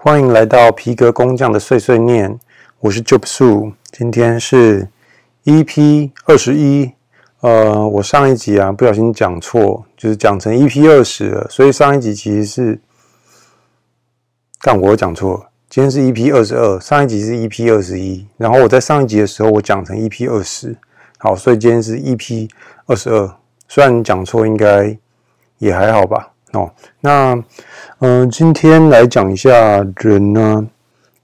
欢迎来到皮革工匠的碎碎念，我是 Job Su，今天是 EP 二十一。呃，我上一集啊不小心讲错，就是讲成 EP 二十了，所以上一集其实是，但我讲错了，今天是 EP 二十二，上一集是 EP 二十一，然后我在上一集的时候我讲成 EP 二十，好，所以今天是 EP 二十二，虽然你讲错，应该也还好吧。哦，那嗯、今天来讲一下人呢，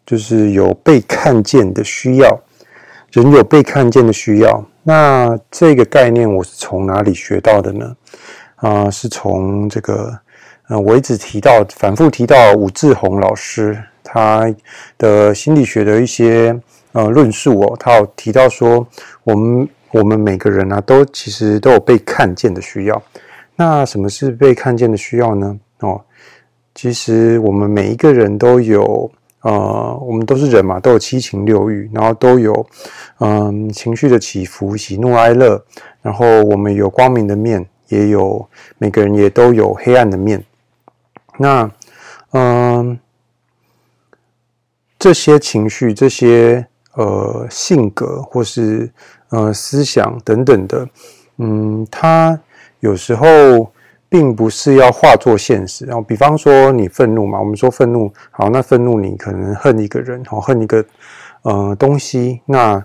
就是有被看见的需要，人有被看见的需要。那这个概念我是从哪里学到的呢？啊、是从这个，呃，我一直提到，反复提到武志红老师他的心理学的一些呃论述哦，他有提到说，我们我们每个人啊，都其实都有被看见的需要。那什么是被看见的需要呢？哦，其实我们每一个人都有，呃，我们都是人嘛，都有七情六欲，然后都有，嗯、情绪的起伏，喜怒哀乐。然后我们有光明的面，也有每个人也都有黑暗的面。那，嗯、这些情绪、这些呃性格或是呃思想等等的，嗯，它。有时候并不是要化作现实，然后比方说你愤怒嘛，我们说愤怒，好，那愤怒你可能恨一个人，好，恨一个呃东西，那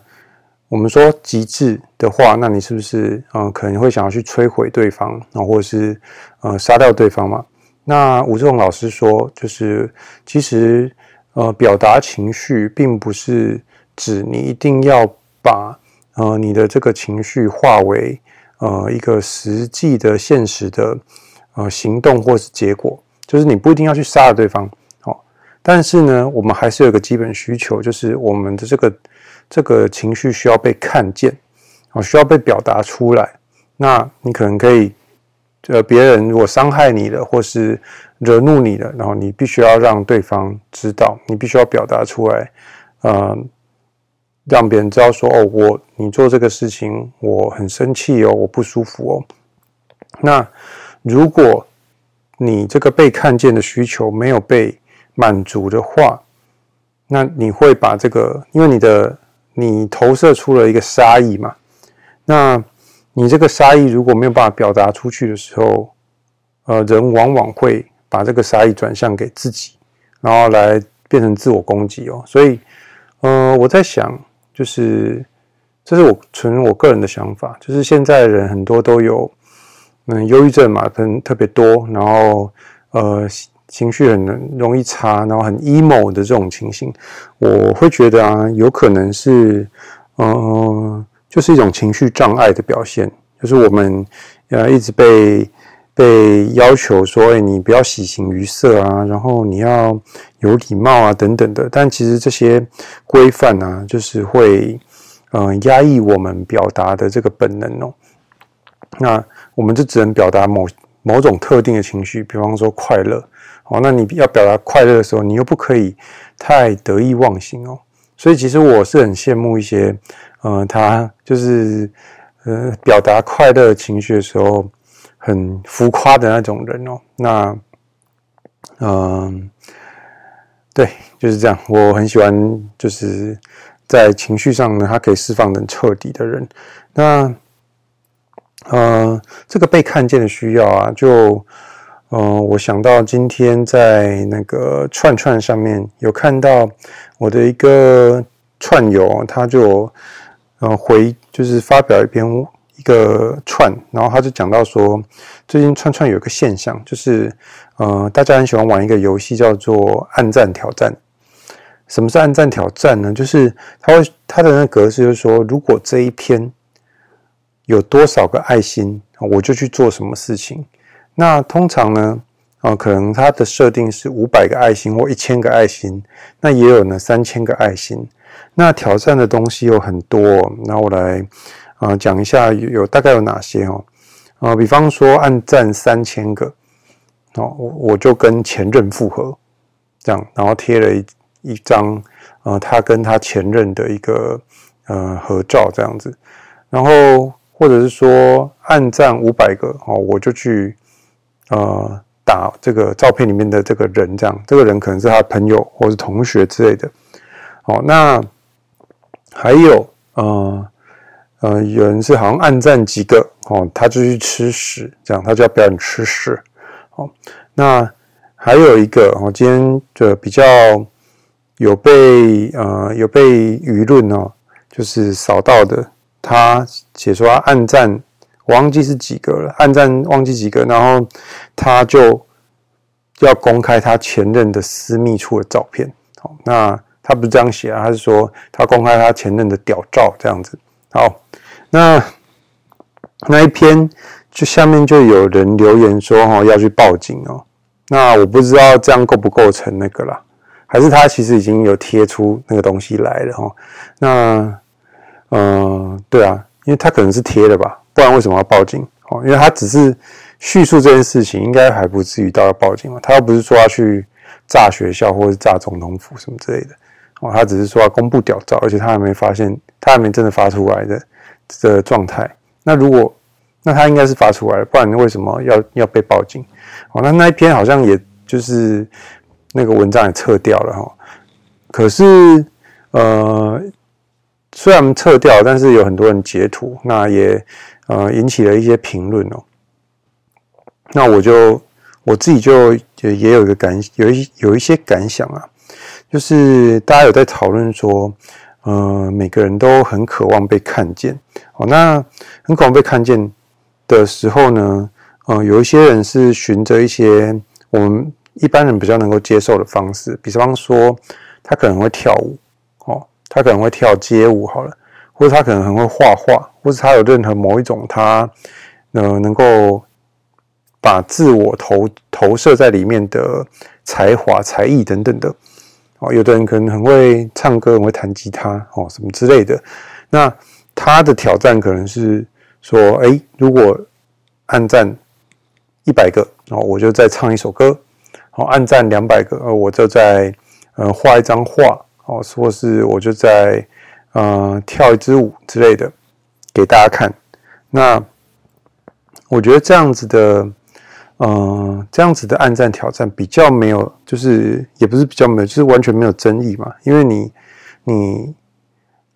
我们说极致的话，那你是不是呃可能会想要去摧毁对方，然后，或者是呃杀掉对方嘛？那吴志红老师说，就是其实呃表达情绪，并不是指你一定要把呃你的这个情绪化为。呃，一个实际的、现实的呃行动或是结果，就是你不一定要去杀了对方，哦，但是呢，我们还是有一个基本需求，就是我们的这个这个情绪需要被看见，哦，需要被表达出来。那你可能可以，呃，别人如果伤害你了，或是惹怒你了，然后你必须要让对方知道，你必须要表达出来，呃。让别人知道说哦，我你做这个事情我很生气哦，我不舒服哦。那如果你这个被看见的需求没有被满足的话，那你会把这个，因为你的你投射出了一个杀意嘛，那你这个杀意如果没有办法表达出去的时候，呃，人往往会把这个杀意转向给自己，然后来变成自我攻击哦。所以，呃，我在想。就是，这是我纯我个人的想法。就是现在人很多都有，嗯，忧郁症嘛，可能特别多，然后呃，情绪很容易差，然后很 emo 的这种情形，我会觉得啊，有可能是，嗯、就是一种情绪障碍的表现。就是我们呃一直被。被要求说：“哎，你不要喜形于色啊，然后你要有礼貌啊，等等的。”但其实这些规范啊，就是会嗯、压抑我们表达的这个本能哦。那我们就只能表达某某种特定的情绪，比方说快乐。哦，那你要表达快乐的时候，你又不可以太得意忘形哦。所以其实我是很羡慕一些，嗯、呃，他就是呃表达快乐情绪的时候。很浮夸的那种人哦，那，嗯、对，就是这样。我很喜欢，就是在情绪上呢，他可以释放的彻底的人。那，呃，这个被看见的需要啊，就，呃，我想到今天在那个串串上面有看到我的一个串友，他就，呃，回就是发表一篇。一个串，然后他就讲到说，最近串串有一个现象，就是呃，大家很喜欢玩一个游戏，叫做暗战挑战。什么是暗战挑战呢？就是他会他的那个格式就是说，如果这一篇有多少个爱心，我就去做什么事情。那通常呢，啊、可能它的设定是五百个爱心或一千个爱心，那也有呢三千个爱心。那挑战的东西有很多，那我来。啊，讲一下有有大概有哪些哦？啊，比方说按赞三千个，哦，我我就跟前任复合，这样，然后贴了一一张，呃，他跟他前任的一个呃合照这样子，然后或者是说按赞五百个，哦，我就去呃打这个照片里面的这个人，这样，这个人可能是他的朋友或是同学之类的。哦，那还有，呃呃，有人是好像按赞几个，哦，他就去吃屎，这样，他就要表演吃屎。哦，那还有一个，哦，今天的比较有被呃有被舆论哦，就是扫到的，他写说他按赞。我忘记是几个了，按赞忘记几个，然后他就要公开他前任的私密处的照片。好，那他不是这样写啊，他是说他公开他前任的屌照这样子。好，那那一篇就下面就有人留言说哈要去报警哦。那我不知道这样构不构成那个啦，还是他其实已经有贴出那个东西来了哈。那嗯、呃，对啊，因为他可能是贴的吧。不然为什么要报警？哦，因为他只是叙述这件事情，应该还不至于到要报警嘛。他又不是说要去炸学校或者是炸总统府什么之类的。哦，他只是说要公布屌照，而且他还没发现，他还没真的发出来的这个状态。那如果那他应该是发出来了，不然为什么要要被报警？哦，那那一篇好像也就是那个文章也撤掉了哈。可是呃，虽然撤掉，但是有很多人截图，那也。呃，引起了一些评论哦。那我就我自己就也也有一个感，有一有一些感想啊，就是大家有在讨论说，呃，每个人都很渴望被看见。哦，那很渴望被看见的时候呢，呃，有一些人是循着一些我们一般人比较能够接受的方式，比方说他可能会跳舞，哦，他可能会跳街舞，好了。或者他可能很会画画，或者他有任何某一种他呃能够把自我投投射在里面的才华、才艺等等的哦。有的人可能很会唱歌，很会弹吉他哦，什么之类的。那他的挑战可能是说，诶，如果按赞一百个哦，我就再唱一首歌；哦，按赞两百个，呃，我就再呃画一张画哦，或是我就在。呃，跳一支舞之类的给大家看。那我觉得这样子的，呃，这样子的暗战挑战比较没有，就是也不是比较没有，就是完全没有争议嘛。因为你，你，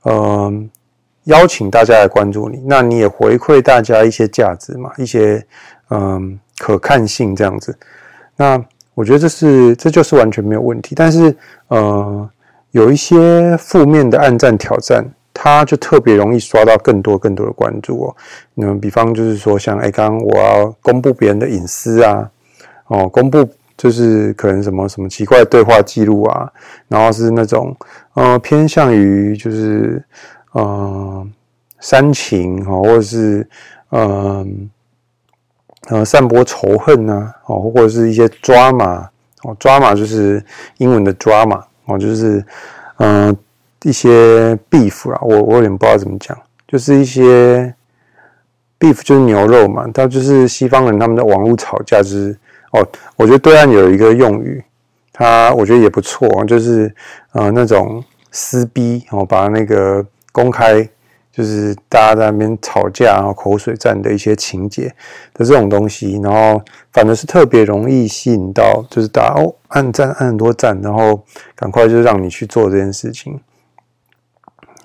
呃，邀请大家来关注你，那你也回馈大家一些价值嘛，一些嗯、可看性这样子。那我觉得这是这就是完全没有问题。但是，呃。有一些负面的暗战挑战，他就特别容易刷到更多更多的关注哦。那比方就是说，像哎，刚刚我要公布别人的隐私啊，哦，公布就是可能什么什么奇怪的对话记录啊，然后是那种呃偏向于就是呃煽情哦，或者是呃呃散播仇恨啊，哦，或者是一些抓马哦抓马就是英文的抓马。哦，就是，嗯、一些 beef 啊，我我有点不知道怎么讲，就是一些 beef 就是牛肉嘛，它就是西方人他们的网络吵架，就是哦，我觉得对岸有一个用语，它我觉得也不错，就是呃那种撕逼哦，把那个公开。就是大家在那边吵架，然后口水战的一些情节的这种东西，然后反而是特别容易吸引到，就是大家哦按赞按很多赞，然后赶快就让你去做这件事情。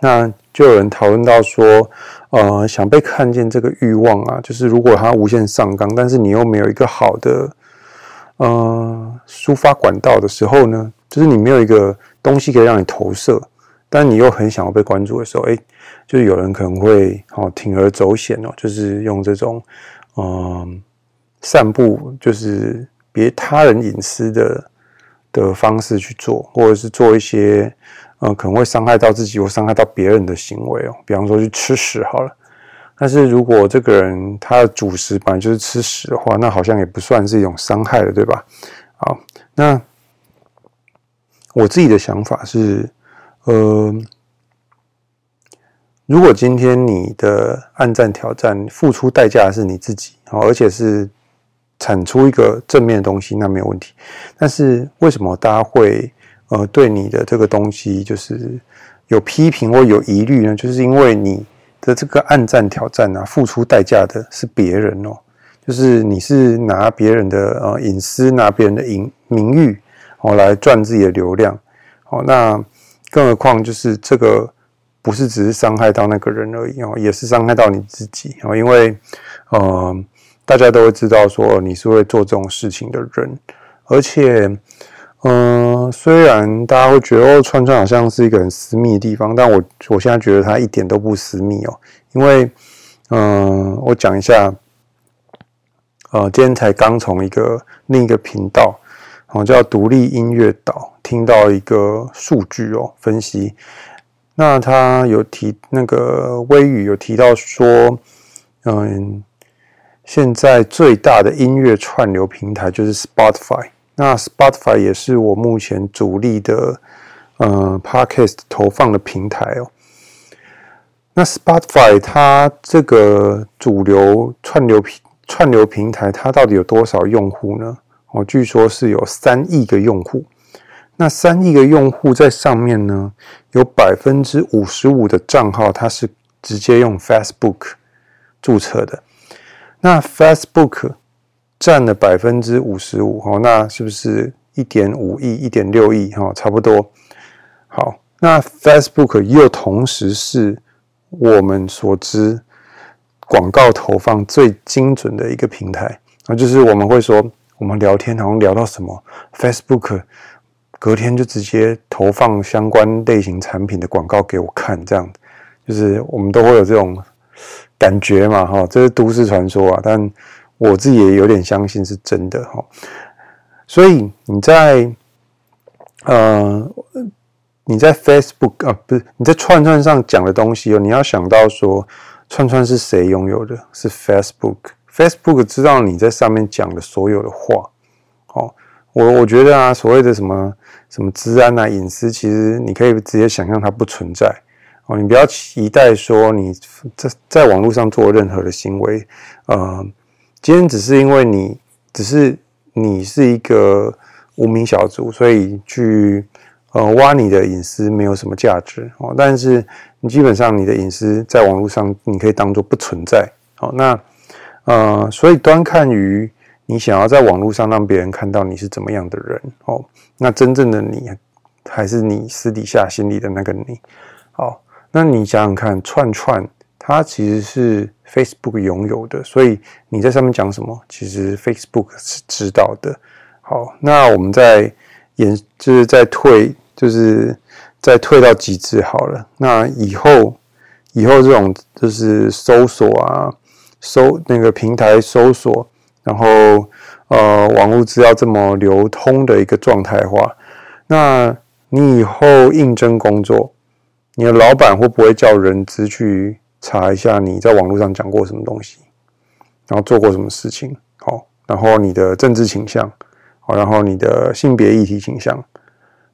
那就有人讨论到说，呃，想被看见这个欲望啊，就是如果他无限上纲，但是你又没有一个好的呃抒发管道的时候呢，就是你没有一个东西可以让你投射，但你又很想要被关注的时候，诶。就是有人可能会哦铤而走险哦，就是用这种嗯散布就是别他人隐私的的方式去做，或者是做一些呃可能会伤害到自己或伤害到别人的行为哦，比方说去吃屎好了。但是如果这个人他的主食本来就是吃屎的话，那好像也不算是一种伤害了，对吧？好，那我自己的想法是，呃。如果今天你的暗战挑战付出代价的是你自己，而且是产出一个正面的东西，那没有问题。但是为什么大家会呃对你的这个东西就是有批评或有疑虑呢？就是因为你的这个暗战挑战啊，付出代价的是别人哦。就是你是拿别人的呃隐私，拿别人的名名誉哦来赚自己的流量哦。那更何况就是这个不是只是伤害到那个人而已哦，也是伤害到你自己哦，因为呃大家都会知道说你是会做这种事情的人，而且。嗯，虽然大家会觉得哦，串串好像是一个很私密的地方，但我我现在觉得它一点都不私密哦，因为，嗯，我讲一下，呃，今天才刚从一个另一个频道，哦，叫独立音乐岛，听到一个数据哦，分析，那他有提那个微语有提到说，嗯，现在最大的音乐串流平台就是 Spotify。那 Spotify 也是我目前主力的呃 Podcast 投放的平台哦。那 Spotify 它这个主流串流平串流平台，它到底有多少用户呢？哦，据说是有三亿个用户。那三亿个用户在上面呢，有百分之五十五的账号，它是直接用 Facebook 注册的。那 Facebook 占了百分之五十五，哦，那是不是一点五亿、一点六亿？哈，差不多。好，那 Facebook 又同时是我们所知广告投放最精准的一个平台啊，就是我们会说，我们聊天好像聊到什么，Facebook 隔天就直接投放相关类型产品的广告给我看，这样，就是我们都会有这种感觉嘛，哈，这是都市传说啊，但。我自己也有点相信是真的哈，所以你在呃你在 Facebook 啊，不是你在串串上讲的东西哦，你要想到说串串是谁拥有的？是 Facebook，Facebook 知道你在上面讲的所有的话。哦，我我觉得啊，所谓的什么什么治安啊、隐私，其实你可以直接想象它不存在哦。你不要期待说你在在网络上做任何的行为，呃。今天只是因为你只是你是一个无名小卒，所以去呃挖你的隐私没有什么价值哦。但是你基本上你的隐私在网络上你可以当做不存在哦。那呃，所以端看于你想要在网络上让别人看到你是怎么样的人哦。那真正的你还是你私底下心里的那个你。那你想想看，串串它其实是。Facebook 拥有的，所以你在上面讲什么，其实 Facebook 是知道的。好，那我们再延，就是再退，就是再退到极致好了。那以后，以后这种就是搜索啊，搜那个平台搜索，然后呃，网络资料这么流通的一个状态的话，那你以后应征工作，你的老板会不会叫人资去？查一下你在网络上讲过什么东西，然后做过什么事情，好，然后你的政治倾向，好，然后你的性别议题倾向，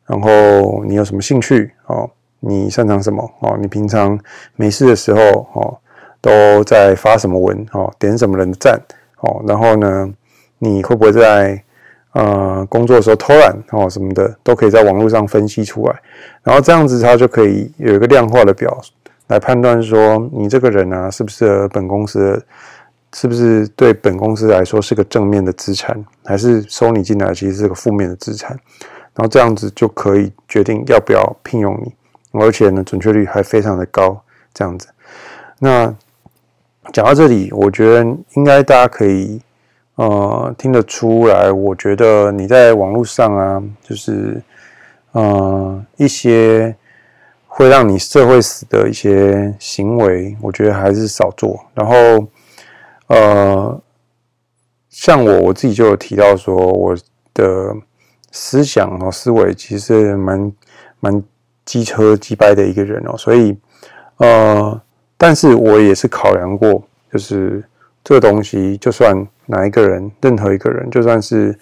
然后你有什么兴趣，哦，你擅长什么，哦，你平常没事的时候，哦，都在发什么文，哦，点什么人的赞，哦，然后呢，你会不会在呃工作的时候偷懒，哦，什么的，都可以在网络上分析出来，然后这样子它就可以有一个量化的表。来判断说你这个人啊，是不是本公司，是不是对本公司来说是个正面的资产，还是收你进来其实是个负面的资产，然后这样子就可以决定要不要聘用你，而且呢，准确率还非常的高。这样子，那讲到这里，我觉得应该大家可以呃听得出来，我觉得你在网络上啊，就是呃一些。会让你社会死的一些行为，我觉得还是少做。然后，呃，像我我自己就有提到说，我的思想和思维其实蛮蛮机车机掰的一个人哦。所以，呃，但是我也是考量过，就是这个东西，就算哪一个人，任何一个人，就算是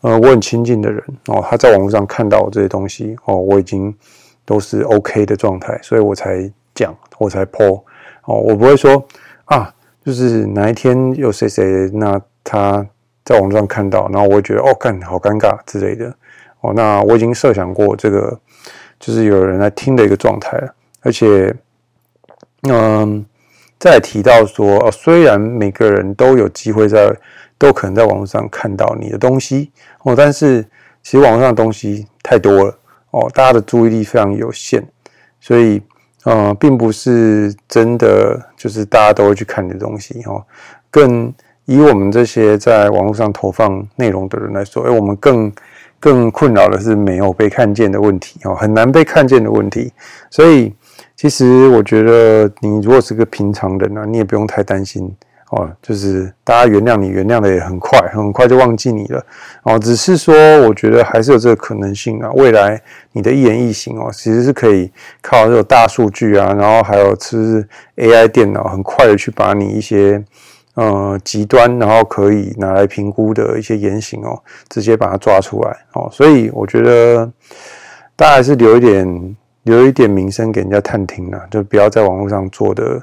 呃我很亲近的人哦，他在网络上看到我这些东西哦，我已经。都是 OK 的状态，所以我才讲，我才 po 哦，我不会说啊，就是哪一天有谁谁，那他在网络上看到，然后我会觉得哦，干好尴尬之类的哦，那我已经设想过这个，就是有人来听的一个状态了，而且，嗯，再提到说，哦，虽然每个人都有机会在，都可能在网络上看到你的东西哦，但是其实网络上的东西太多了哦，大家的注意力非常有限，所以呃，并不是真的就是大家都会去看你的东西哦。更以我们这些在网络上投放内容的人来说，哎，我们更更困扰的是没有被看见的问题哦，很难被看见的问题。所以其实我觉得，你如果是个平常人呢，你也不用太担心。哦，就是大家原谅你，原谅的也很快，很快就忘记你了。哦，只是说，我觉得还是有这个可能性啊。未来你的一言一行哦，其实是可以靠这种大数据啊，然后还有是 AI 电脑，很快的去把你一些呃极端，然后可以拿来评估的一些言行哦，直接把它抓出来。哦，所以我觉得大家还是留一点，留一点名声给人家探听啊，就不要在网络上做的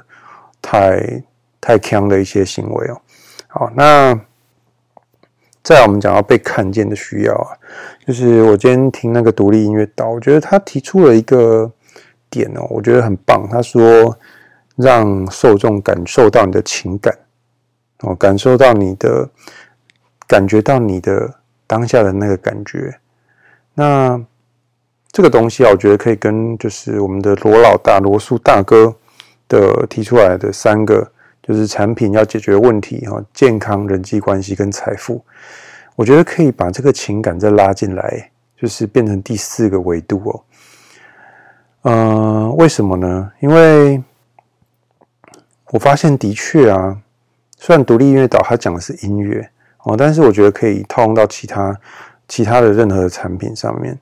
太。太强的一些行为哦，好，那再我们讲到被看见的需要啊，就是我今天听那个独立音乐岛，我觉得他提出了一个点哦，我觉得很棒。他说让受众感受到你的情感哦，感受到你的，感觉到你的当下的那个感觉。那这个东西啊，我觉得可以跟就是我们的罗老大罗素大哥的提出来的三个。就是产品要解决问题哈，健康、人际关系跟财富，我觉得可以把这个情感再拉进来，就是变成第四个维度哦。嗯，为什么呢？因为我发现的确啊，虽然独立音乐岛它讲的是音乐哦，但是我觉得可以套用到其他其他的任何的产品上面。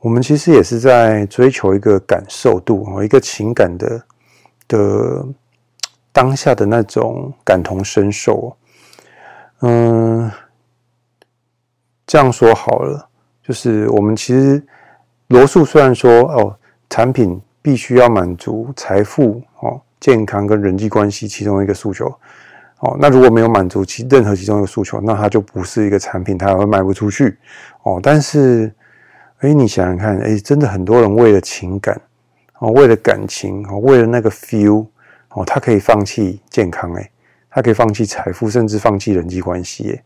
我们其实也是在追求一个感受度哦，一个情感的的。当下的那种感同身受，嗯，这样说好了，就是我们其实罗素虽然说哦，产品必须要满足财富、哦健康跟人际关系其中一个诉求，哦，那如果没有满足其任何其中一个诉求，那它就不是一个产品，它还会卖不出去，哦。但是，哎，你想想看，哎，真的很多人为了情感，哦，为了感情，哦，为了那个 feel。哦，他可以放弃健康，诶，他可以放弃财富，甚至放弃人际关系，诶，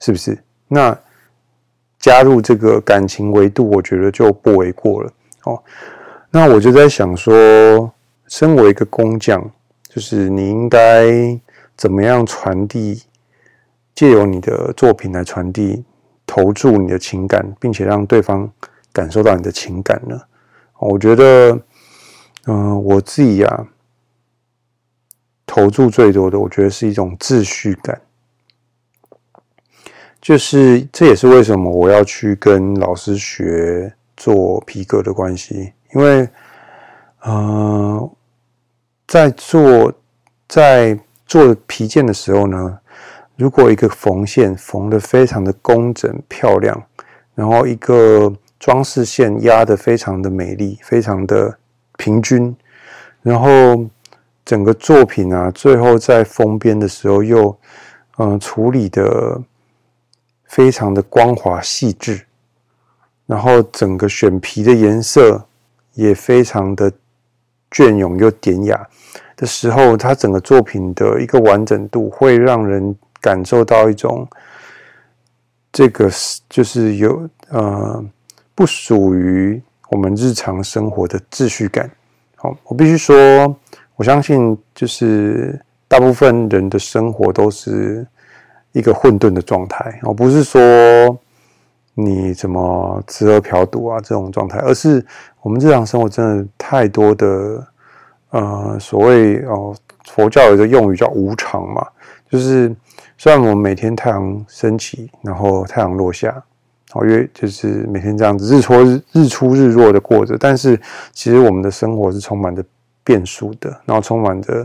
是不是？那加入这个感情维度，我觉得就不为过了。哦，那我就在想说，身为一个工匠，就是你应该怎么样传递，借由你的作品来传递，投注你的情感，并且让对方感受到你的情感呢？我觉得，嗯、我自己呀、啊。投注最多的，我觉得是一种秩序感，就是这也是为什么我要去跟老师学做皮革的关系，因为，呃，在做在做皮件的时候呢，如果一个缝线缝的非常的工整漂亮，然后一个装饰线压的非常的美丽，非常的平均，然后。整个作品啊，最后在封边的时候又，嗯、处理的非常的光滑细致，然后整个选皮的颜色也非常的隽永又典雅的时候，它整个作品的一个完整度会让人感受到一种这个就是有呃不属于我们日常生活的秩序感。好，我必须说。我相信，就是大部分人的生活都是一个混沌的状态。哦，不是说你怎么吃喝嫖赌啊这种状态，而是我们日常生活真的太多的呃所谓哦，佛教有一个用语叫无常嘛，就是虽然我们每天太阳升起，然后太阳落下，哦，因为就是每天这样子日出日日出日落的过着，但是其实我们的生活是充满着。变数的，然后充满着，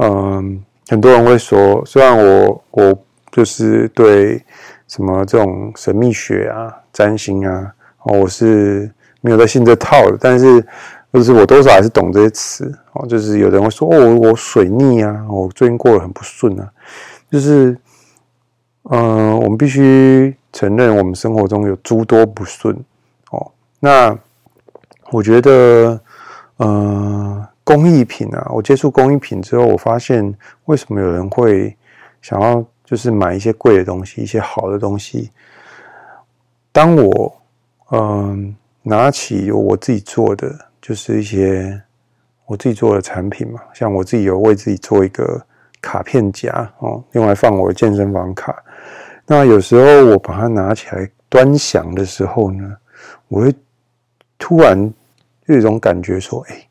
嗯，很多人会说，虽然我我就是对什么这种神秘学啊、占星啊，哦，我是没有在信这套的，但是就是我多少还是懂这些词哦。就是有人会说，哦，我水逆啊，我最近过得很不顺啊，就是，嗯，我们必须承认，我们生活中有诸多不顺哦。那我觉得，嗯。工艺品啊，我接触工艺品之后，我发现为什么有人会想要就是买一些贵的东西，一些好的东西。当我嗯拿起我自己做的，就是一些我自己做的产品嘛，像我自己有为自己做一个卡片夹哦，用来放我的健身房卡。那有时候我把它拿起来端详的时候呢，我会突然有一种感觉说，哎。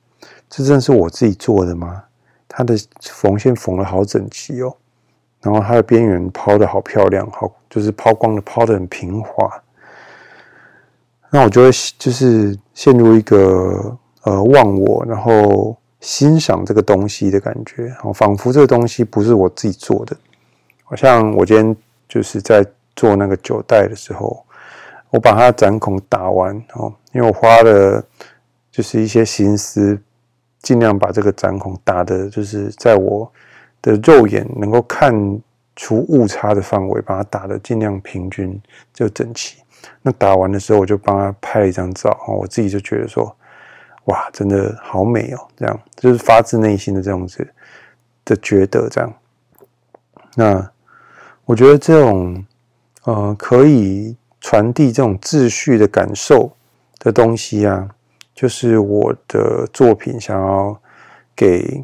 这真是我自己做的吗？它的缝线缝的好整齐哦，然后它的边缘抛的好漂亮，好就是抛光的抛的很平滑。那我就会就是陷入一个呃忘我，然后欣赏这个东西的感觉，然后仿佛这个东西不是我自己做的。好像我今天就是在做那个酒袋的时候，我把它的斩孔打完哦，因为我花了就是一些心思。尽量把这个展孔打的，就是在我的肉眼能够看出误差的范围，把它打的尽量平均就整齐。那打完的时候，我就帮他拍了一张照，我自己就觉得说，哇，真的好美哦！这样就是发自内心的这样子的觉得，这样。那我觉得这种呃，可以传递这种秩序的感受的东西啊。就是我的作品想要给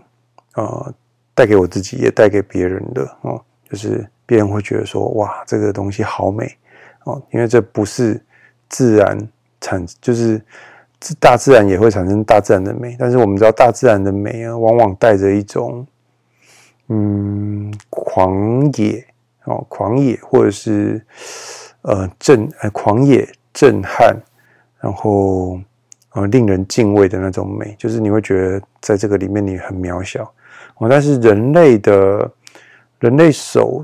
呃带给我自己，也带给别人的哦，就是别人会觉得说哇，这个东西好美哦，因为这不是自然产，就是大自然也会产生大自然的美，但是我们知道大自然的美啊，往往带着一种嗯狂野哦，狂野或者是呃震呃狂野震撼，然后。呃，令人敬畏的那种美，就是你会觉得在这个里面你很渺小哦。但是人类的，人类手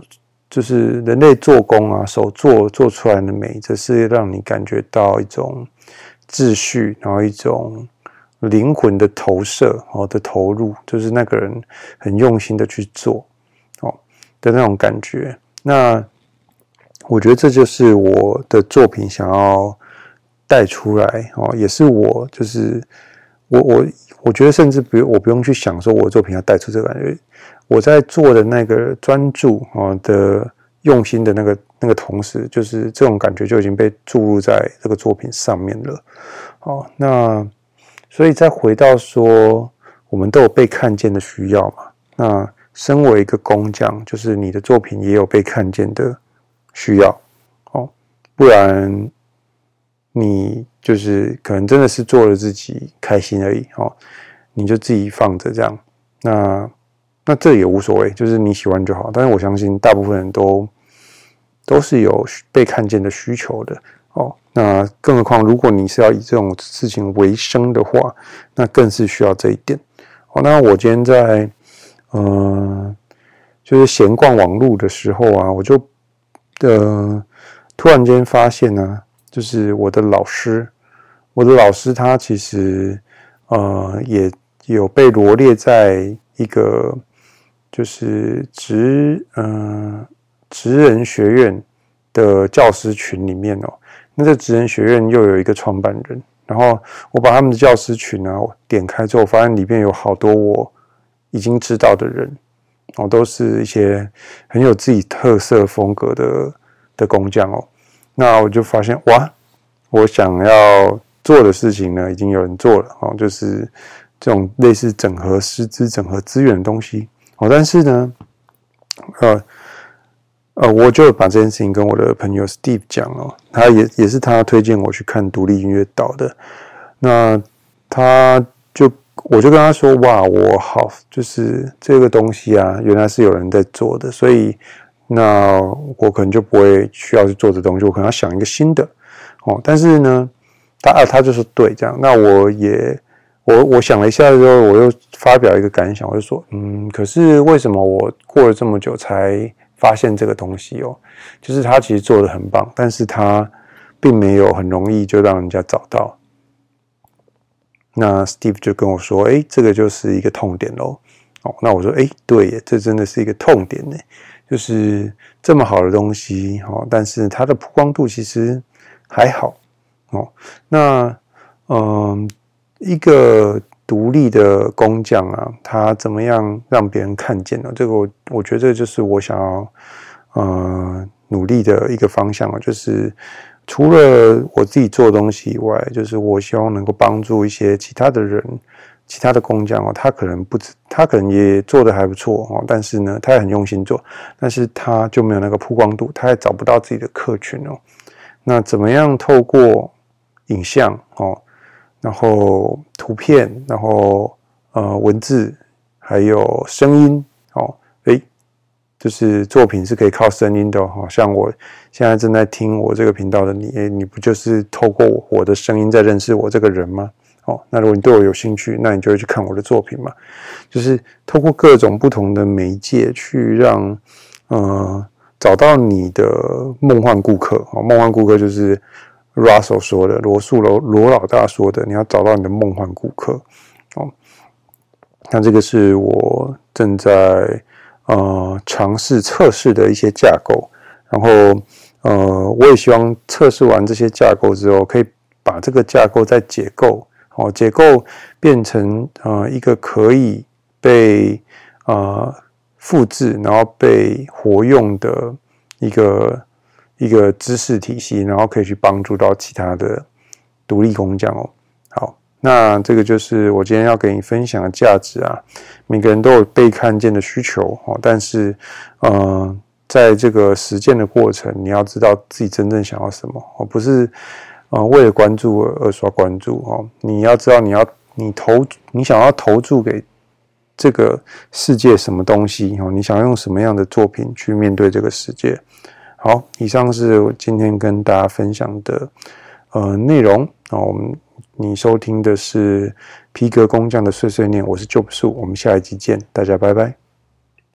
就是人类做工啊，手做做出来的美，这是让你感觉到一种秩序，然后一种灵魂的投射哦的投入，就是那个人很用心的去做哦的那种感觉。那我觉得这就是我的作品想要。带出来哦，也是我，就是我我我觉得，甚至不用我不用去想说，我的作品要带出这个感觉。我在做的那个专注啊的用心的那个那个同时，就是这种感觉就已经被注入在这个作品上面了。哦，那所以再回到说，我们都有被看见的需要嘛？那身为一个工匠，就是你的作品也有被看见的需要哦，不然。你就是可能真的是做了自己开心而已哦，你就自己放着这样，那那这也无所谓，就是你喜欢就好。但是我相信大部分人都都是有被看见的需求的哦。那更何况如果你是要以这种事情为生的话，那更是需要这一点哦。那我今天在嗯、就是闲逛网路的时候啊，我就呃突然间发现呢、就是我的老师，我的老师他其实呃也有被罗列在一个就是职嗯职人学院的教师群里面哦。那这职人学院又有一个创办人，然后我把他们的教师群啊点开之后，发现里面有好多我已经知道的人哦，都是一些很有自己特色风格的的工匠哦。那我就发现哇，我想要做的事情呢，已经有人做了哦，就是这种类似整合师资、整合资源的东西哦。但是呢，呃呃，我就把这件事情跟我的朋友 Steve 讲哦，他也也是他推荐我去看独立音乐岛的。那他就我就跟他说哇，我好，就是这个东西啊，原来是有人在做的，所以。那我可能就不会需要去做这东西，我可能要想一个新的哦。但是呢，他啊，他就是对这样。那我也我我想了一下之后，我又发表一个感想，我就说，嗯，可是为什么我过了这么久才发现这个东西哦？就是他其实做得很棒，但是他并没有很容易就让人家找到。那 Steve 就跟我说，哎，这个就是一个痛点喽。哦，那我说，哎，对耶，这真的是一个痛点呢。就是这么好的东西哦，但是它的曝光度其实还好哦。那嗯，一个独立的工匠啊，他怎么样让别人看见呢？这个我我觉得就是我想要呃努力的一个方向啊，就是除了我自己做东西以外，就是我希望能够帮助一些其他的人。其他的工匠哦，他可能不止，他可能也做得还不错哦，但是呢，他也很用心做，但是他就没有那个曝光度，他也找不到自己的客群哦。那怎么样透过影像哦，然后图片，然后呃文字，还有声音哦，诶，就是作品是可以靠声音的哦。像我现在正在听我这个频道的你，诶，你不就是透过我的声音在认识我这个人吗？哦，那如果你对我有兴趣，那你就会去看我的作品嘛。就是透过各种不同的媒介去让呃找到你的梦幻顾客。哦，梦幻顾客就是 Russell 说的，罗素罗罗老大说的，你要找到你的梦幻顾客。哦，那这个是我正在呃尝试测试的一些架构。然后呃，我也希望测试完这些架构之后，可以把这个架构再解构。哦，解构变成呃一个可以被呃复制，然后被活用的一个一个知识体系，然后可以去帮助到其他的独立工匠哦。好，那这个就是我今天要给你分享的价值啊。每个人都有被看见的需求哦，但是呃，在这个实践的过程，你要知道自己真正想要什么哦，不是。啊，为了关注而刷关注哦！你要知道，你要你投你想要投注给这个世界什么东西哦？你想用什么样的作品去面对这个世界？好，以上是我今天跟大家分享的呃内容啊。我们你收听的是皮革工匠的碎碎念，我是 Job 树我们下一集见，大家拜拜。